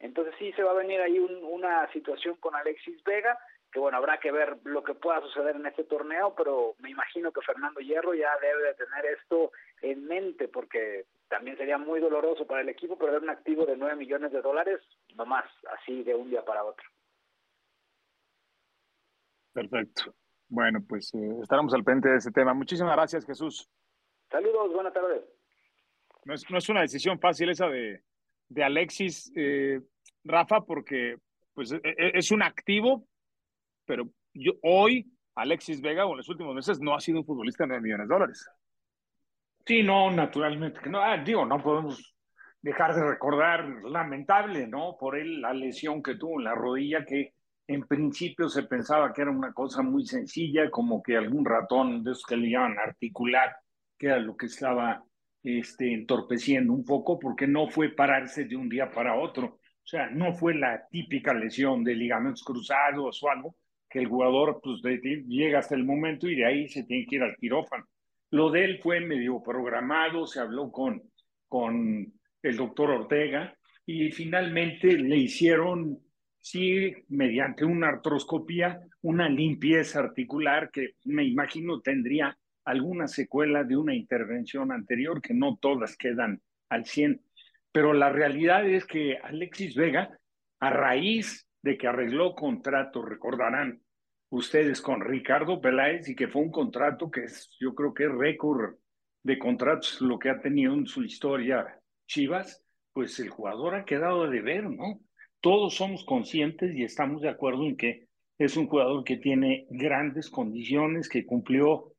Entonces sí se va a venir ahí un, una situación con Alexis Vega, que bueno, habrá que ver lo que pueda suceder en este torneo, pero me imagino que Fernando Hierro ya debe de tener esto en mente, porque también sería muy doloroso para el equipo perder un activo de 9 millones de dólares, nomás así de un día para otro. Perfecto. Bueno, pues eh, estaremos al pendiente de ese tema. Muchísimas gracias, Jesús. Saludos, buenas tardes. No es, no es una decisión fácil esa de, de Alexis, eh, Rafa, porque pues e, es un activo, pero yo hoy Alexis Vega o en los últimos meses no ha sido un futbolista de 9 millones de dólares. Sí, no, naturalmente no. Ah, digo, no podemos dejar de recordar, lamentable, ¿no? Por él, la lesión que tuvo en la rodilla, que en principio se pensaba que era una cosa muy sencilla, como que algún ratón de esos que le llaman articular, que era lo que estaba este, entorpeciendo un poco, porque no fue pararse de un día para otro. O sea, no fue la típica lesión de ligamentos cruzados o algo, que el jugador pues, llega hasta el momento y de ahí se tiene que ir al quirófano. Lo de él fue medio programado, se habló con, con el doctor Ortega y finalmente le hicieron, sí, mediante una artroscopía, una limpieza articular que me imagino tendría alguna secuela de una intervención anterior, que no todas quedan al 100. Pero la realidad es que Alexis Vega, a raíz de que arregló contrato, recordarán ustedes con Ricardo Peláez y que fue un contrato que es, yo creo que es récord de contratos lo que ha tenido en su historia Chivas, pues el jugador ha quedado de ver, ¿no? Todos somos conscientes y estamos de acuerdo en que es un jugador que tiene grandes condiciones, que cumplió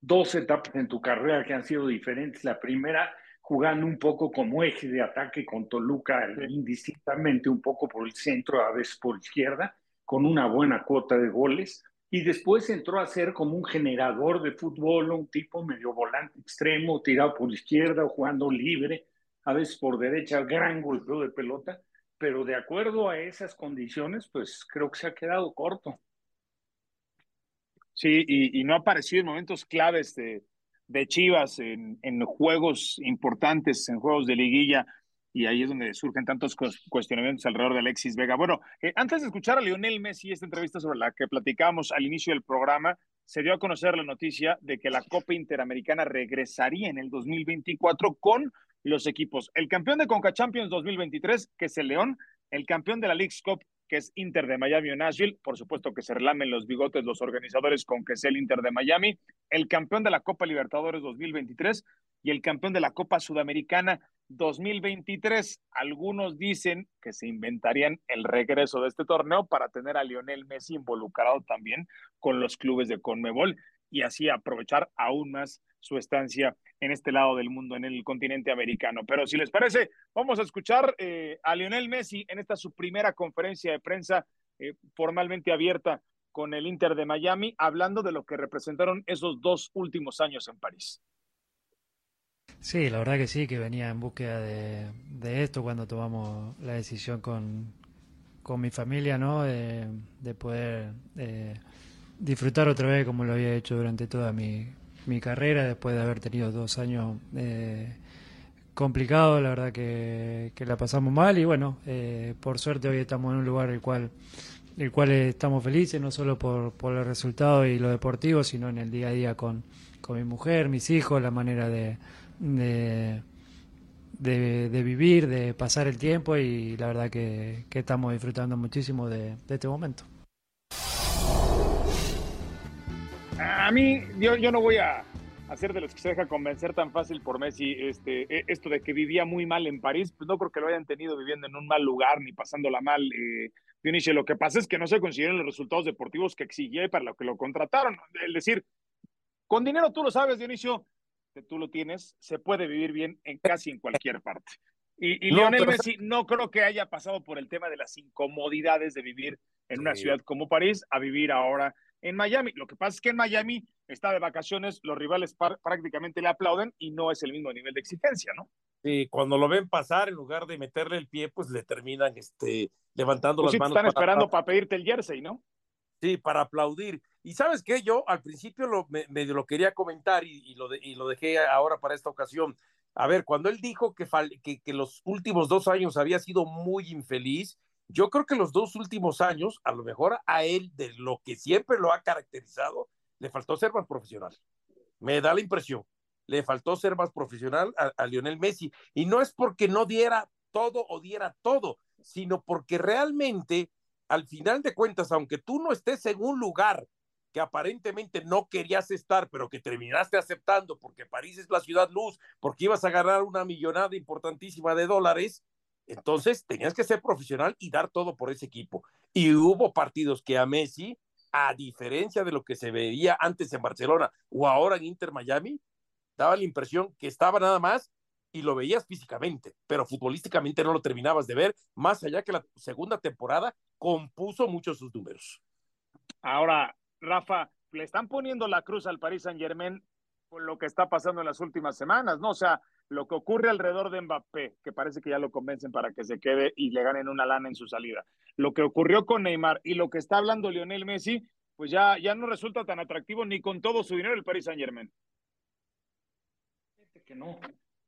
dos etapas en tu carrera que han sido diferentes. La primera, jugando un poco como eje de ataque con Toluca, indistintamente un poco por el centro, a veces por izquierda, con una buena cuota de goles. Y después entró a ser como un generador de fútbol, un tipo medio volante extremo, tirado por izquierda o jugando libre, a veces por derecha, gran golpeo de pelota. Pero de acuerdo a esas condiciones, pues creo que se ha quedado corto. Sí, y, no ha aparecido en momentos claves de, de Chivas, en, en, juegos importantes, en juegos de liguilla, y ahí es donde surgen tantos cuestionamientos alrededor de Alexis Vega. Bueno, eh, antes de escuchar a Lionel Messi, esta entrevista sobre la que platicábamos al inicio del programa, se dio a conocer la noticia de que la Copa Interamericana regresaría en el 2024 con los equipos. El campeón de Conca Champions 2023, que es el León, el campeón de la League's Cup que es Inter de Miami o Nashville. Por supuesto que se relamen los bigotes los organizadores con que es el Inter de Miami, el campeón de la Copa Libertadores 2023 y el campeón de la Copa Sudamericana 2023. Algunos dicen que se inventarían el regreso de este torneo para tener a Lionel Messi involucrado también con los clubes de Conmebol y así aprovechar aún más su estancia en este lado del mundo, en el continente americano. Pero si les parece, vamos a escuchar eh, a Lionel Messi en esta su primera conferencia de prensa eh, formalmente abierta con el Inter de Miami, hablando de lo que representaron esos dos últimos años en París. Sí, la verdad que sí, que venía en búsqueda de, esto cuando tomamos la decisión con, con mi familia, ¿no? De, poder eh, disfrutar otra vez como lo había hecho durante toda mi, mi carrera después de haber tenido dos años eh, complicados, la verdad que, la pasamos mal y bueno, eh, por suerte hoy estamos en un lugar el cual el cual estamos felices, no solo por, por el resultado y lo deportivo, sino en el día a día con, con mi mujer, mis hijos, la manera de, de, de, vivir, de pasar el tiempo y la verdad que, que estamos disfrutando muchísimo de este momento. A mí, yo, yo no voy a hacer de los que se deja convencer tan fácil por Messi, este, e, esto de que vivía muy mal en París, pues no creo que lo hayan tenido viviendo en un mal lugar ni pasándola mal. Eh, Dionisio, lo que pasa es que no se consiguieron los resultados deportivos que exigía para lo que lo contrataron. Es decir, con dinero tú lo sabes, Dionisio, que tú lo tienes, se puede vivir bien en casi en cualquier parte. Y, y Lionel Messi no creo que haya pasado por el tema de las incomodidades de vivir en una ciudad como París a vivir ahora en Miami. Lo que pasa es que en Miami está de vacaciones, los rivales prácticamente le aplauden y no es el mismo nivel de exigencia, ¿no? Sí, cuando lo ven pasar, en lugar de meterle el pie, pues le terminan este, levantando pues las manos. Están esperando para pedirte el jersey, ¿no? Sí, para aplaudir. Y sabes qué, yo al principio lo, me, lo quería comentar y, lo y lo dejé ahora para esta ocasión. A ver, cuando él dijo que, que, que los últimos dos años había sido muy infeliz, yo creo que los dos últimos años, a lo mejor a él, de lo que siempre lo ha caracterizado, le faltó ser más profesional. Me da la impresión. Le faltó ser más profesional a, Lionel Messi. Y no es porque no diera todo o diera todo, sino porque realmente, al final de cuentas, aunque tú no estés en un lugar que aparentemente no querías estar, pero que terminaste aceptando porque París es la ciudad luz, porque ibas a ganar una millonada importantísima de dólares, entonces tenías que ser profesional y dar todo por ese equipo. Y hubo partidos que a Messi, a diferencia de lo que se veía antes en Barcelona o ahora en Inter Miami, daba la impresión que estaba nada más y lo veías físicamente, pero futbolísticamente no lo terminabas de ver, más allá que la segunda temporada compuso muchos sus números. Ahora, Rafa, le están poniendo la cruz al Paris Saint Germain por lo que está pasando en las últimas semanas, ¿no? O sea, lo que ocurre alrededor de Mbappé, que parece que ya lo convencen para que se quede y le ganen una lana en su salida. Lo que ocurrió con Neymar y lo que está hablando Lionel Messi, pues ya, ya no resulta tan atractivo ni con todo su dinero el Paris Saint Germain. Que no.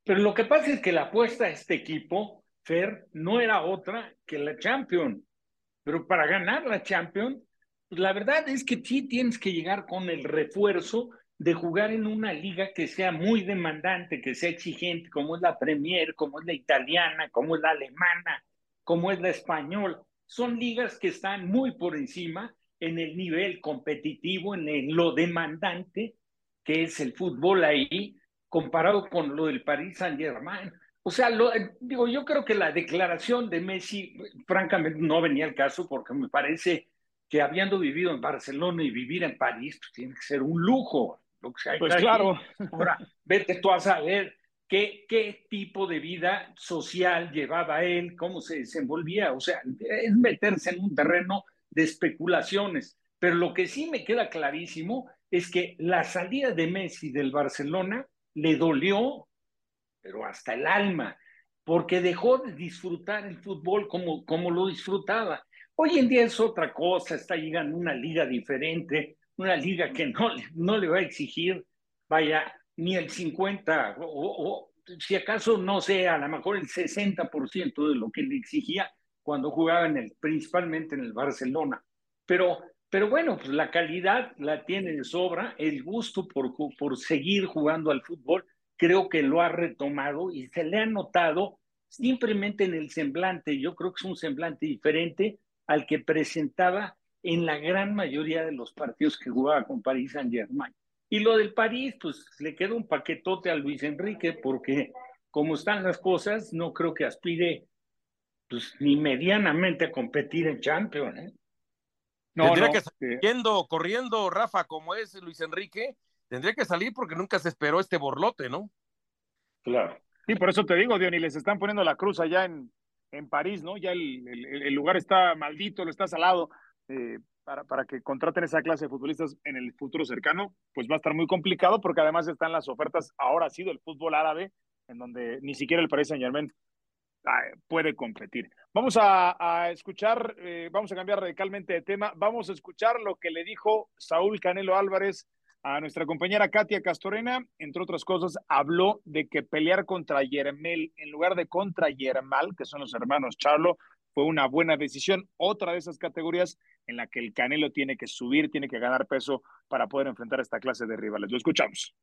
Pero lo que pasa es que la apuesta a este equipo, Fer, no era otra que la Champions. Pero para ganar la Champions, pues la verdad es que sí tienes que llegar con el refuerzo de jugar en una liga que sea muy demandante, que sea exigente, como es la Premier, como es la italiana, como es la alemana, como es la española. Son ligas que están muy por encima en el nivel competitivo, en lo demandante que es el fútbol ahí, comparado con lo del Paris Saint Germain. O sea, lo, eh, digo, yo creo que la declaración de Messi, francamente, no venía al caso porque me parece que habiendo vivido en Barcelona y vivir en París, pues tiene que ser un lujo. Lo que pues claro. Ahora, vete tú a saber qué, qué tipo de vida social llevaba él, cómo se desenvolvía. O sea, es meterse en un terreno de especulaciones. Pero lo que sí me queda clarísimo es que la salida de Messi del Barcelona le dolió, pero hasta el alma, porque dejó de disfrutar el fútbol como, como lo disfrutaba. Hoy en día es otra cosa, está llegando una liga diferente, una liga que no, no le va a exigir, vaya, ni el 50, o, o si acaso no sea, a lo mejor el 60% de lo que le exigía cuando jugaba en el, principalmente en el Barcelona. Pero pero bueno, pues la calidad la tiene de sobra, el gusto por, por seguir jugando al fútbol, creo que lo ha retomado y se le ha notado simplemente en el semblante, yo creo que es un semblante diferente al que presentaba en la gran mayoría de los partidos que jugaba con París Saint Germain. Y lo del París, pues le queda un paquetote a Luis Enrique, porque como están las cosas, no creo que aspire pues, ni medianamente a competir en Champions. ¿eh? tendría que salir corriendo, Rafa, como es Luis Enrique, tendría que salir porque nunca se esperó este borlote, ¿no? Claro. Sí, por eso te digo, Diony, les están poniendo la cruz allá en, en París, ¿no? Ya el, el, lugar está maldito, lo está salado. Eh, para, para que contraten esa clase de futbolistas en el futuro cercano, pues va a estar muy complicado porque además están las ofertas ahora sí del fútbol árabe, en donde ni siquiera el Paris Saint Germain puede competir. Vamos a, escuchar, eh, vamos a cambiar radicalmente de tema, vamos a escuchar lo que le dijo Saúl Canelo Álvarez a nuestra compañera Katia Castorena, entre otras cosas, habló de que pelear contra Yermel en lugar de contra Yermal, que son los hermanos Charlo, fue una buena decisión. Otra de esas categorías en la que el Canelo tiene que subir, tiene que ganar peso para poder enfrentar esta clase de rivales. Lo escuchamos.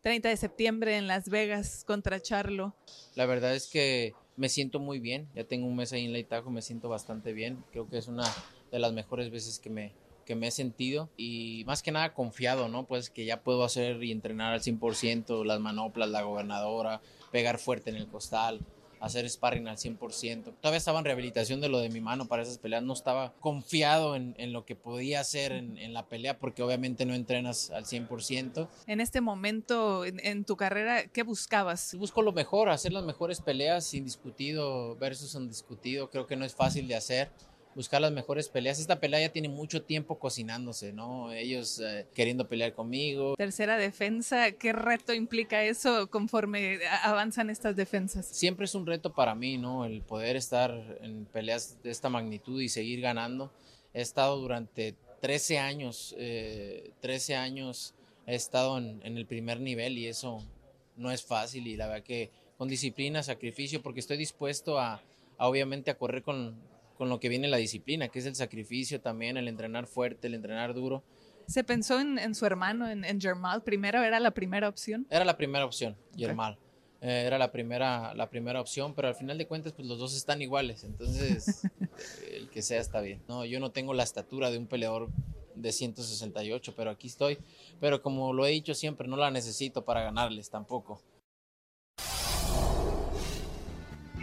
30 de septiembre en Las Vegas contra Charlo. La verdad es que me siento muy bien. Ya tengo un mes ahí en la Itajo, me siento bastante bien. Creo que es una de las mejores veces que me, que me he sentido y más que nada confiado, ¿no? Pues que ya puedo hacer y entrenar al 100%, las manoplas, la gobernadora, pegar fuerte en el costal, hacer sparring al 100%. Todavía estaba en rehabilitación de lo de mi mano para esas peleas, no estaba confiado en, en lo que podía hacer en, en, la pelea porque obviamente no entrenas al 100%. En este momento en, en, tu carrera, ¿qué buscabas? Busco lo mejor, hacer las mejores peleas, indiscutido versus indiscutido, creo que no es fácil de hacer buscar las mejores peleas. Esta pelea ya tiene mucho tiempo cocinándose, ¿no? Ellos eh, queriendo pelear conmigo. Tercera defensa, ¿qué reto implica eso conforme avanzan estas defensas? Siempre es un reto para mí, ¿no? El poder estar en peleas de esta magnitud y seguir ganando. He estado durante 13 años, 13 eh, años he estado en, en el primer nivel y eso no es fácil y la verdad que con disciplina, sacrificio, porque estoy dispuesto a, a obviamente a correr con, con lo que viene la disciplina, que es el sacrificio también, el entrenar fuerte, el entrenar duro. ¿Se pensó en, su hermano, en, en Germal? ¿Primero era la primera opción? Era la primera opción, Germal. Eh, era la primera, la primera opción, pero al final de cuentas, pues los dos están iguales. Entonces, el que sea está bien. No, yo no tengo la estatura de un peleador de 168, pero aquí estoy. Pero como lo he dicho siempre, no la necesito para ganarles tampoco.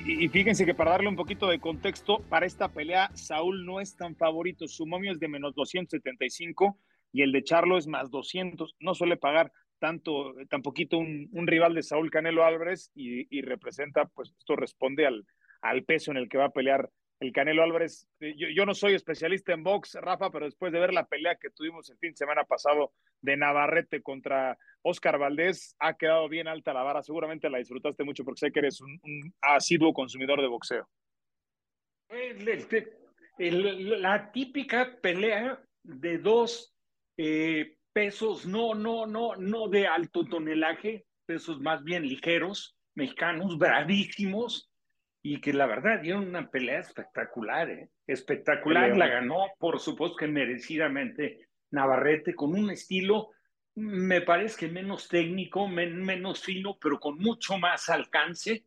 Y fíjense que para darle un poquito de contexto, para esta pelea, Saúl no es tan favorito. Su momio es de menos 275 y el de Charlo es más 200. No suele pagar tanto, tan poquito un, rival de Saúl Canelo Álvarez y, y, representa, pues esto responde al, al peso en el que va a pelear el Canelo Álvarez. Eh, yo, no soy especialista en box, Rafa, pero después de ver la pelea que tuvimos el fin de semana pasado de Navarrete contra Oscar Valdés, ha quedado bien alta la vara. Seguramente la disfrutaste mucho porque sé que eres un, asiduo consumidor de boxeo. El, la típica pelea de dos eh, pesos, no, no, no, no de alto tonelaje, pesos más bien ligeros, mexicanos, bravísimos, y que la verdad dieron una pelea espectacular, ¿eh? espectacular, la ganó, por supuesto que merecidamente Navarrete, con un estilo, me parece que menos técnico, men, menos fino, pero con mucho más alcance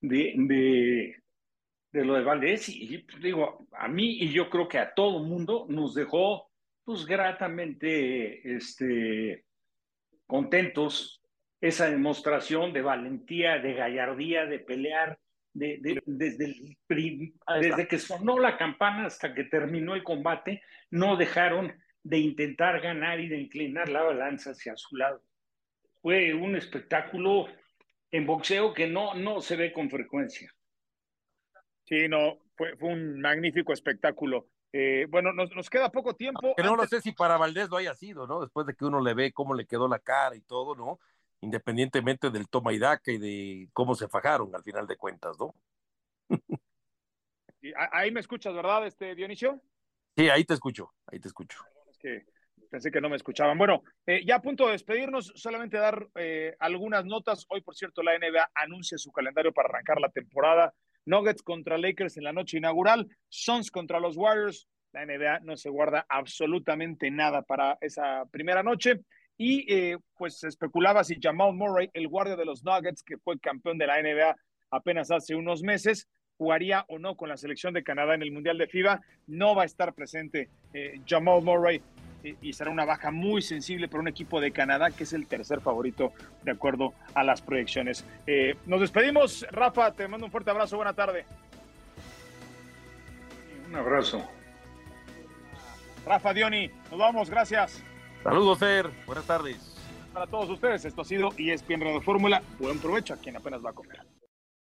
de, de, de lo de Valdés, y, y digo, a mí y yo creo que a todo mundo nos dejó pues gratamente este, contentos esa demostración de valentía, de gallardía, de pelear, de, de, desde, el, desde que sonó la campana hasta que terminó el combate, no dejaron de intentar ganar y de inclinar la balanza hacia su lado. Fue un espectáculo en boxeo que no, no se ve con frecuencia. Sí, no, fue, fue un magnífico espectáculo. Eh, bueno, nos, nos, queda poco tiempo. Pero no lo sé si para Valdés lo haya sido, ¿no? Después de que uno le ve cómo le quedó la cara y todo, ¿no? Independientemente del toma y daca y de cómo se fajaron al final de cuentas, ¿no? ahí me escuchas, ¿verdad, este Dionisio? Sí, ahí te escucho, ahí te escucho. Es que pensé que no me escuchaban. Bueno, eh, ya a punto de despedirnos, solamente dar eh, algunas notas. Hoy, por cierto, la NBA anuncia su calendario para arrancar la temporada. Nuggets contra Lakers en la noche inaugural, Suns contra los Warriors. La NBA no se guarda absolutamente nada para esa primera noche. Y eh, pues se especulaba si Jamal Murray, el guardia de los Nuggets, que fue campeón de la NBA apenas hace unos meses, jugaría o no con la selección de Canadá en el Mundial de FIBA. No va a estar presente eh, Jamal Murray y será una baja muy sensible para un equipo de Canadá que es el tercer favorito de acuerdo a las proyecciones. Eh, nos despedimos, Rafa, te mando un fuerte abrazo, buena tarde. Un abrazo. Rafa Dioni, nos vamos, gracias. Saludos, Fer, buenas tardes. Para todos ustedes, esto ha sido ESPN Radio Fórmula. Buen provecho a quien apenas va a comer.